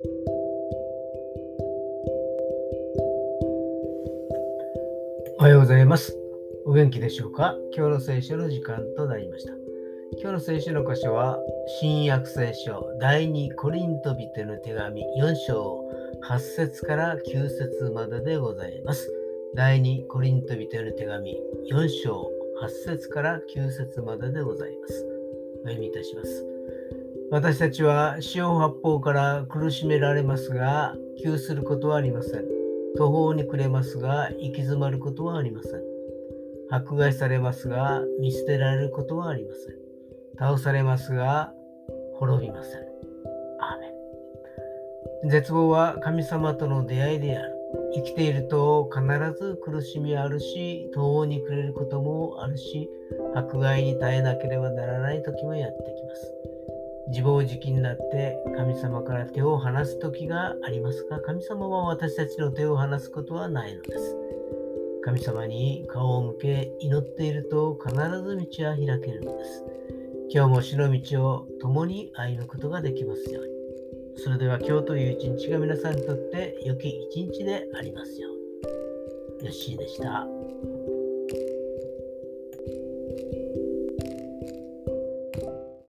おはようございます。お元気でしょうか？今日の聖書の時間となりました。今日の聖書の箇所は、新約聖書第2コリントビテの手紙4章8節から9節まででございます。第2コリントビテの手紙4章8節から9節まででございます。お読みいたします。私たちは四方八方から苦しめられますが、窮することはありません。途方に暮れますが、行き詰まることはありません。迫害されますが、見捨てられることはありません。倒されますが、滅びません。アーメン絶望は神様との出会いである。生きていると必ず苦しみあるし、途方に暮れることもあるし、迫害に耐えなければならない時もやってきます。自暴自棄になって神様から手を離す時がありますが、神様は私たちの手を離すことはないのです。神様に顔を向け祈っていると必ず道は開けるのです。今日も死の道を共に歩むことができますように。それでは今日という一日が皆さんにとって良き一日でありますように。よッしーでした。